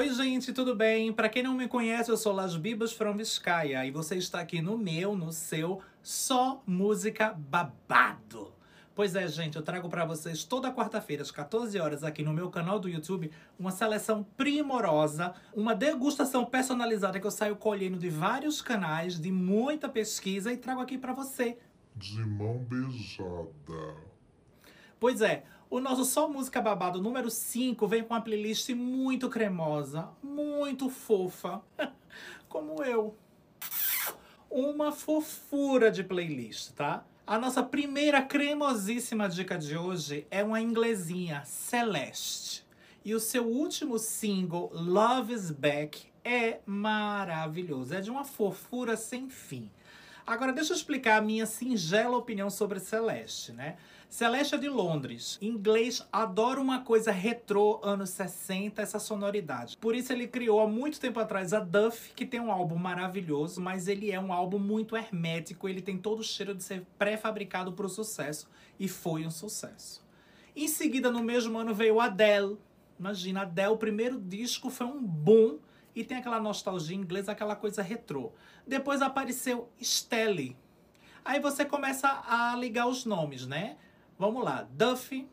Oi, gente, tudo bem? Para quem não me conhece, eu sou Las Bibas from Vizcaya e você está aqui no meu, no seu Só Música Babado. Pois é, gente, eu trago para vocês toda quarta-feira, às 14 horas, aqui no meu canal do YouTube, uma seleção primorosa, uma degustação personalizada que eu saio colhendo de vários canais, de muita pesquisa e trago aqui para você. De mão beijada. Pois é, o nosso Só Música Babado número 5 vem com uma playlist muito cremosa, muito fofa, como eu. Uma fofura de playlist, tá? A nossa primeira cremosíssima dica de hoje é uma inglesinha, Celeste. E o seu último single, Love is Back, é maravilhoso. É de uma fofura sem fim. Agora, deixa eu explicar a minha singela opinião sobre Celeste, né? Celeste é de Londres. Em inglês, adora uma coisa retrô, anos 60, essa sonoridade. Por isso ele criou há muito tempo atrás a Duff, que tem um álbum maravilhoso, mas ele é um álbum muito hermético, ele tem todo o cheiro de ser pré-fabricado para o sucesso, e foi um sucesso. Em seguida, no mesmo ano, veio Adele. Imagina, Adele, o primeiro disco foi um boom, e tem aquela nostalgia inglesa, aquela coisa retrô. Depois apareceu Stelle. Aí você começa a ligar os nomes, né? Vamos lá. Duffy,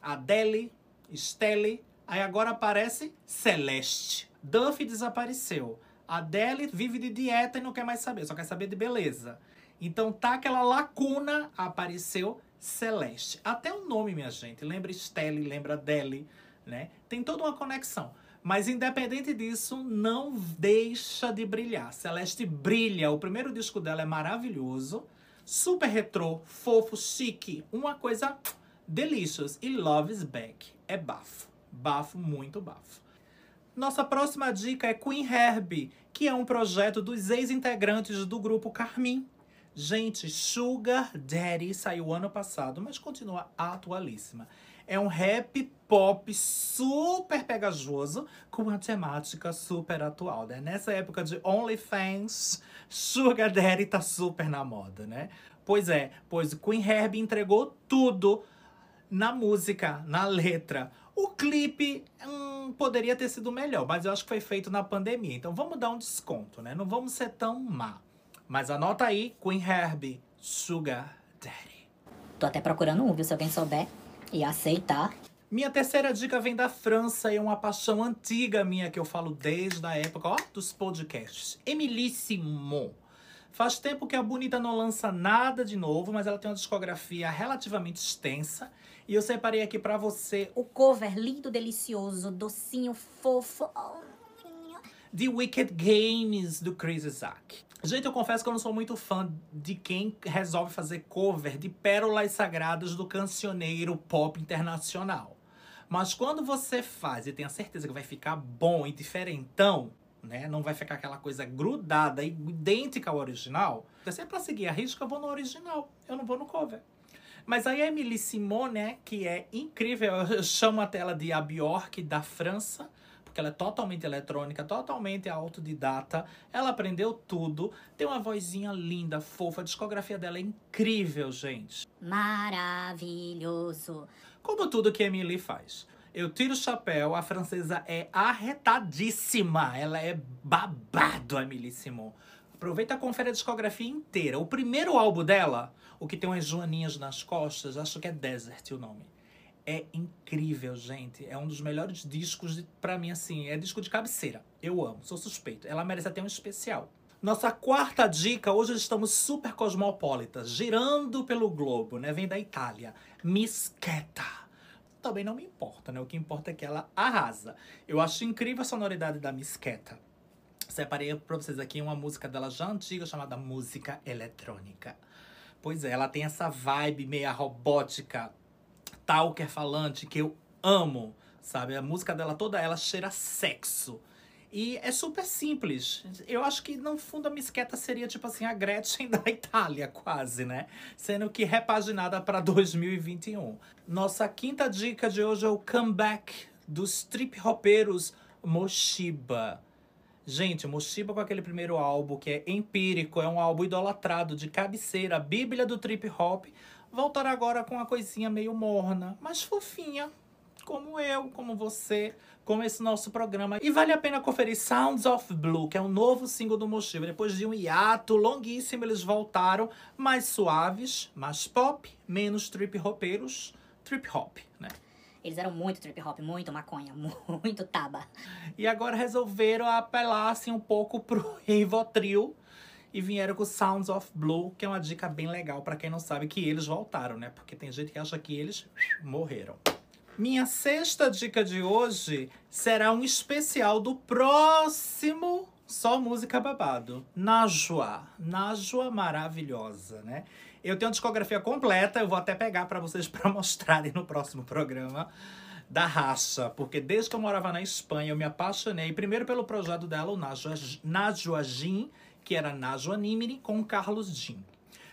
Adele, Stelle. Aí agora aparece Celeste. Duffy desapareceu. Adele vive de dieta e não quer mais saber, só quer saber de beleza. Então tá aquela lacuna, apareceu Celeste. Até o nome, minha gente. Lembra Stelle, lembra Adele, né? Tem toda uma conexão. Mas independente disso, não deixa de brilhar. Celeste brilha. O primeiro disco dela é maravilhoso super retrô, fofo, chique, uma coisa delicious. E Love is Back é bafo, bafo, muito bafo. Nossa próxima dica é Queen Herbie, que é um projeto dos ex-integrantes do grupo Carmin. Gente, Sugar Daddy saiu ano passado, mas continua atualíssima. É um rap pop super pegajoso, com uma temática super atual, né? Nessa época de OnlyFans, Sugar Daddy tá super na moda, né? Pois é, pois Queen Herbie entregou tudo na música, na letra. O clipe hum, poderia ter sido melhor, mas eu acho que foi feito na pandemia. Então vamos dar um desconto, né? Não vamos ser tão má. Mas anota aí, Queen Herbie, Sugar Daddy. Tô até procurando um, viu? Se alguém souber e aceitar. Minha terceira dica vem da França e é uma paixão antiga minha que eu falo desde a época ó, dos podcasts. Emilie Simon. Faz tempo que a Bonita não lança nada de novo, mas ela tem uma discografia relativamente extensa. E eu separei aqui para você o cover lindo, delicioso, docinho, fofo. The Wicked Games do Chris Isaac. Gente, eu confesso que eu não sou muito fã de quem resolve fazer cover de pérolas sagradas do cancioneiro pop internacional. Mas quando você faz e tem a certeza que vai ficar bom e diferentão, né? Não vai ficar aquela coisa grudada e idêntica ao original. Se é pra seguir a risca, eu vou no original. Eu não vou no cover. Mas aí a Emily Simone, né, que é incrível, eu chamo a tela de a Bjork da França, porque ela é totalmente eletrônica, totalmente autodidata. Ela aprendeu tudo, tem uma vozinha linda, fofa, a discografia dela é incrível, gente. Maravilhoso. Como tudo que a Emily faz. Eu tiro o chapéu, a francesa é arretadíssima. Ela é babado, Emily Simon. Aproveita e confere a discografia inteira. O primeiro álbum dela, o que tem umas joaninhas nas costas, acho que é Desert o nome é incrível, gente. É um dos melhores discos, pra mim, assim, é disco de cabeceira. Eu amo, sou suspeito. Ela merece até um especial. Nossa quarta dica, hoje estamos super cosmopolitas, girando pelo globo, né? Vem da Itália. Misqueta. Também não me importa, né? O que importa é que ela arrasa. Eu acho incrível a sonoridade da Misqueta. Separei pra vocês aqui uma música dela já antiga, chamada Música Eletrônica. Pois é, ela tem essa vibe meia robótica, talker falante que eu amo, sabe? A música dela toda ela cheira sexo. E é super simples. Eu acho que, no fundo, a Misqueta seria tipo assim, a Gretchen da Itália, quase, né? Sendo que repaginada para 2021. Nossa quinta dica de hoje é o comeback dos trip hopeiros Moshiba. Gente, Moshiba com aquele primeiro álbum que é empírico, é um álbum idolatrado de cabeceira, a bíblia do trip hop, voltar agora com uma coisinha meio morna, mas fofinha, como eu, como você, como esse nosso programa. E vale a pena conferir Sounds of Blue, que é o novo single do Mochivo. Depois de um hiato longuíssimo, eles voltaram mais suaves, mais pop, menos trip hopeiros, trip hop, né? Eles eram muito trip hop, muito maconha, muito taba. E agora resolvereram apelar assim um pouco pro Rivotril e vieram com Sounds of Blue, que é uma dica bem legal para quem não sabe que eles voltaram, né? Porque tem gente que acha que eles morreram. Minha sexta dica de hoje será um especial do próximo Só Música Babado. Najwa. Najwa maravilhosa, né? Eu tenho a discografia completa, eu vou até pegar para vocês para mostrarem no próximo programa da raça, porque desde que eu morava na Espanha eu me apaixonei primeiro pelo projeto dela, o Najwa, Najwa Jin, que era Najwa Nimini com Carlos Jin.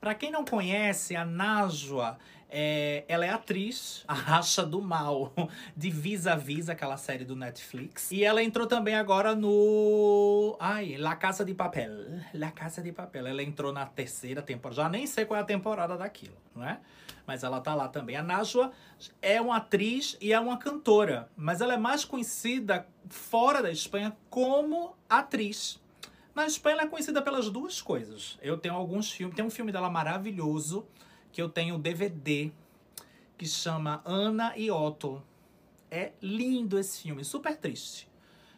Para quem não conhece, a Najwa é, ela é atriz, a racha do mal, de Vis a Vis, aquela série do Netflix. E ela entrou também agora no. Ai, La Casa de Papel. La Casa de Papel. Ela entrou na terceira temporada. Já nem sei qual é a temporada daquilo, não é? Mas ela tá lá também. A Najwa é uma atriz e é uma cantora. Mas ela é mais conhecida fora da Espanha como atriz. Na Espanha ela é conhecida pelas duas coisas. Eu tenho alguns filmes. Tem um filme dela maravilhoso que eu tenho DVD que chama Ana e Otto. É lindo esse filme, super triste.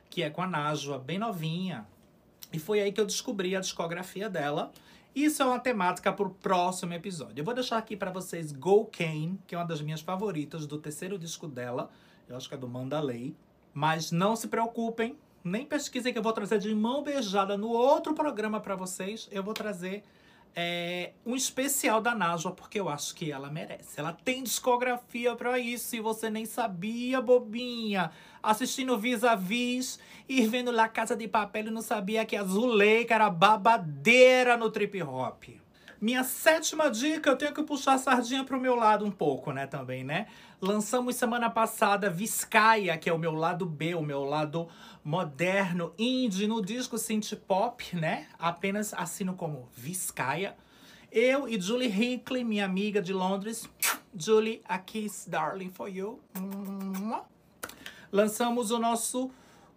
Que é com a Najwa, bem novinha. E foi aí que eu descobri a discografia dela. Isso é uma temática para o próximo episódio. Eu vou deixar aqui para vocês Go Kane, que é uma das minhas favoritas do terceiro disco dela. Eu acho que é do Mandalay. Mas não se preocupem, nem pesquisem que eu vou trazer de mão beijada no outro programa para vocês. Eu vou trazer é, um especial da Najwa, porque eu acho que ela merece. Ela tem discografia para isso e você nem sabia, bobinha. Assistindo Vis a Vis e vendo La Casa de Papel e não sabia que a Zuleika era babadeira no trip hop. Minha sétima dica, eu tenho que puxar a sardinha pro meu lado um pouco, né, também, né? Lançamos semana passada Viscaia, que é o meu lado B, o meu lado moderno, indie, no disco synth pop, né? Apenas assino como Viscaia. Eu e Julie Hickley, minha amiga de Londres. Julie, a kiss darling for you. Lançamos o nosso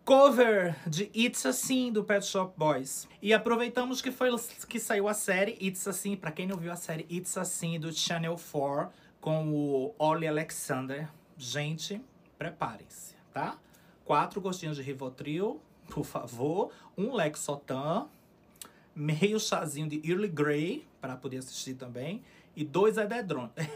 cover de It's Assim do Pet Shop Boys. E aproveitamos que foi que saiu a série It's Assim, para quem não viu a série It's Assim do Channel 4 com o Ollie Alexander. Gente, preparem-se, tá? Quatro gostinhos de Rivotril, por favor, um Lexotan, meio chazinho de Early Grey para poder assistir também e dois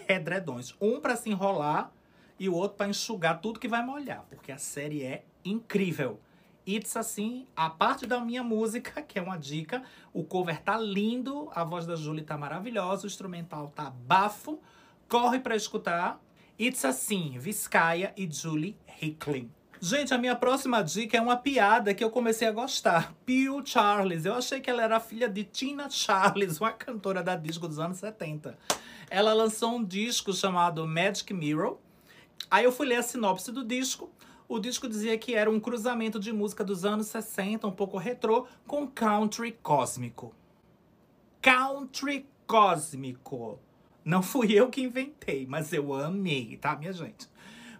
edredões, um para se enrolar e o outro para enxugar tudo que vai molhar, porque a série é incrível. It's assim, a parte da minha música, que é uma dica, o cover tá lindo, a voz da Julie tá maravilhosa, o instrumental tá bafo. Corre para escutar. It's assim, Viscaia e Julie Hickley. Gente, a minha próxima dica é uma piada que eu comecei a gostar. Pio Charles. Eu achei que ela era filha de Tina Charles, uma cantora da disco dos anos 70. Ela lançou um disco chamado Magic Mirror. Aí eu fui ler a sinopse do disco. O disco dizia que era um cruzamento de música dos anos 60, um pouco retrô, com country cósmico. Country cósmico. Não fui eu que inventei, mas eu amei, tá, minha gente?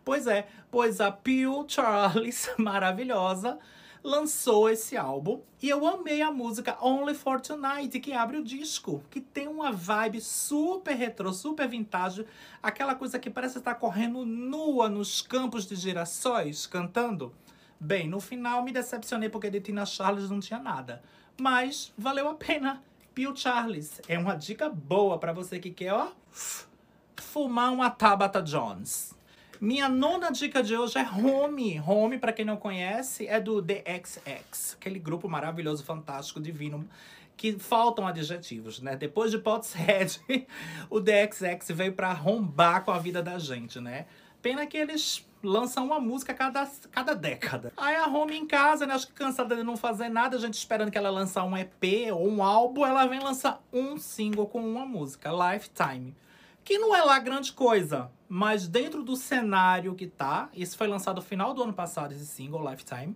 Pois é, pois a Pew Charles, maravilhosa, lançou esse álbum e eu amei a música Only for Tonight, que abre o disco, que tem uma vibe super retrô, super vintage, aquela coisa que parece estar correndo nua nos campos de girassóis cantando. Bem, no final me decepcionei porque de Tina Charles não tinha nada, mas valeu a pena. Pio Charles é uma dica boa para você que quer, ó, fumar uma Tabata Jones. Minha nona dica de hoje é Home. Home, para quem não conhece, é do The XX, aquele grupo maravilhoso, fantástico, divino, que faltam adjetivos, né? Depois de Potshead, o The XX veio para arrombar com a vida da gente, né? Pena que eles lançam uma música cada, cada década. Aí a Home em casa, né? Acho que cansada de não fazer nada, a gente esperando que ela lançar um EP ou um álbum, ela vem lançar um single com uma música, Lifetime que não é lá grande coisa, mas dentro do cenário que tá, isso foi lançado no final do ano passado, esse single, Lifetime.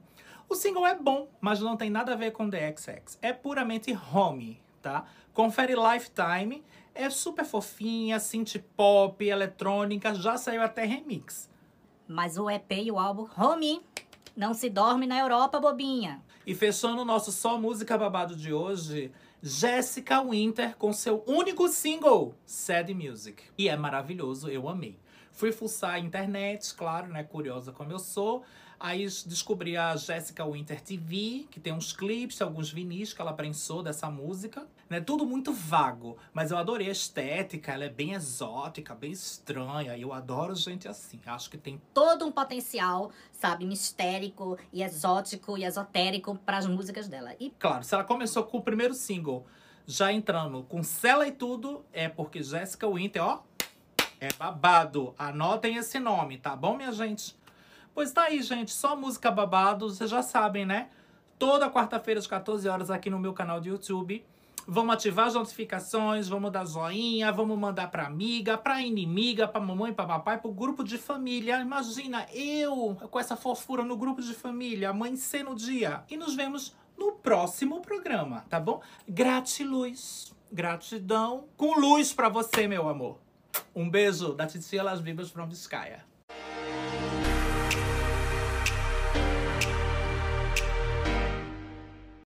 O single é bom, mas não tem nada a ver com The XX. É puramente home, tá? Confere Lifetime, é super fofinha, synth pop, eletrônica, já saiu até remix. Mas o EP e o álbum, homie, não se dorme na Europa, bobinha. E fechando o nosso Só Música Babado de hoje, Jessica Winter com seu único single, Sad Music. E é maravilhoso, eu amei. Fui fuçar a internet, claro, né? Curiosa como eu sou. Aí descobri a Jessica Winter TV, que tem uns clipes, alguns vinis que ela prensou dessa música. Né? Tudo muito vago, mas eu adorei a estética, ela é bem exótica, bem estranha. Eu adoro gente assim. Acho que tem Todo um potencial, sabe, mistérico e exótico e esotérico para as músicas dela. E Claro, se ela começou com o primeiro single, já entrando com Cela e tudo, é porque Jessica Winter, ó, é babado. Anotem esse nome, tá bom, minha gente? Pois tá aí, gente, só música babado, vocês já sabem, né? Toda quarta-feira às 14 horas aqui no meu canal do YouTube. Vamos ativar as notificações, vamos dar joinha, vamos mandar pra amiga, pra inimiga, pra mamãe, pra papai, pro grupo de família. Imagina eu com essa fofura no grupo de família, amanhecer no dia. E nos vemos no próximo programa, tá bom? Gratiluz, gratidão, com luz pra você, meu amor. Um beijo da Titia Las Vivas from Vizcaya.